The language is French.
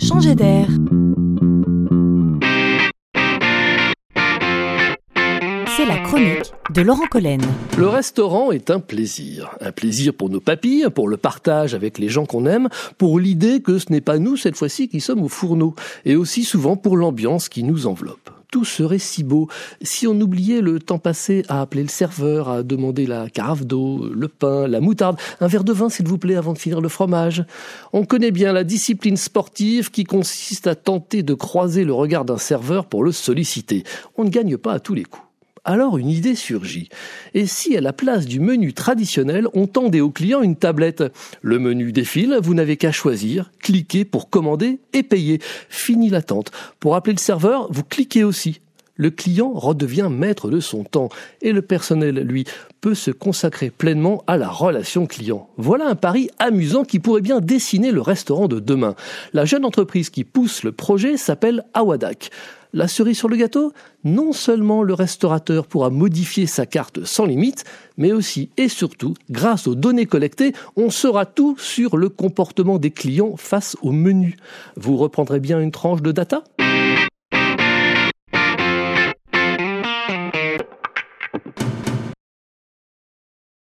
Changer d'air. C'est la chronique de Laurent Collen. Le restaurant est un plaisir. Un plaisir pour nos papilles, pour le partage avec les gens qu'on aime, pour l'idée que ce n'est pas nous cette fois-ci qui sommes au fourneau, et aussi souvent pour l'ambiance qui nous enveloppe tout serait si beau si on oubliait le temps passé à appeler le serveur, à demander la carafe d'eau, le pain, la moutarde, un verre de vin s'il vous plaît avant de finir le fromage. On connaît bien la discipline sportive qui consiste à tenter de croiser le regard d'un serveur pour le solliciter. On ne gagne pas à tous les coups. Alors une idée surgit. Et si à la place du menu traditionnel, on tendait au client une tablette? Le menu défile, vous n'avez qu'à choisir, cliquer pour commander et payer. Fini l'attente. Pour appeler le serveur, vous cliquez aussi. Le client redevient maître de son temps et le personnel, lui, peut se consacrer pleinement à la relation client. Voilà un pari amusant qui pourrait bien dessiner le restaurant de demain. La jeune entreprise qui pousse le projet s'appelle Awadak. La cerise sur le gâteau Non seulement le restaurateur pourra modifier sa carte sans limite, mais aussi et surtout, grâce aux données collectées, on saura tout sur le comportement des clients face au menu. Vous reprendrez bien une tranche de data?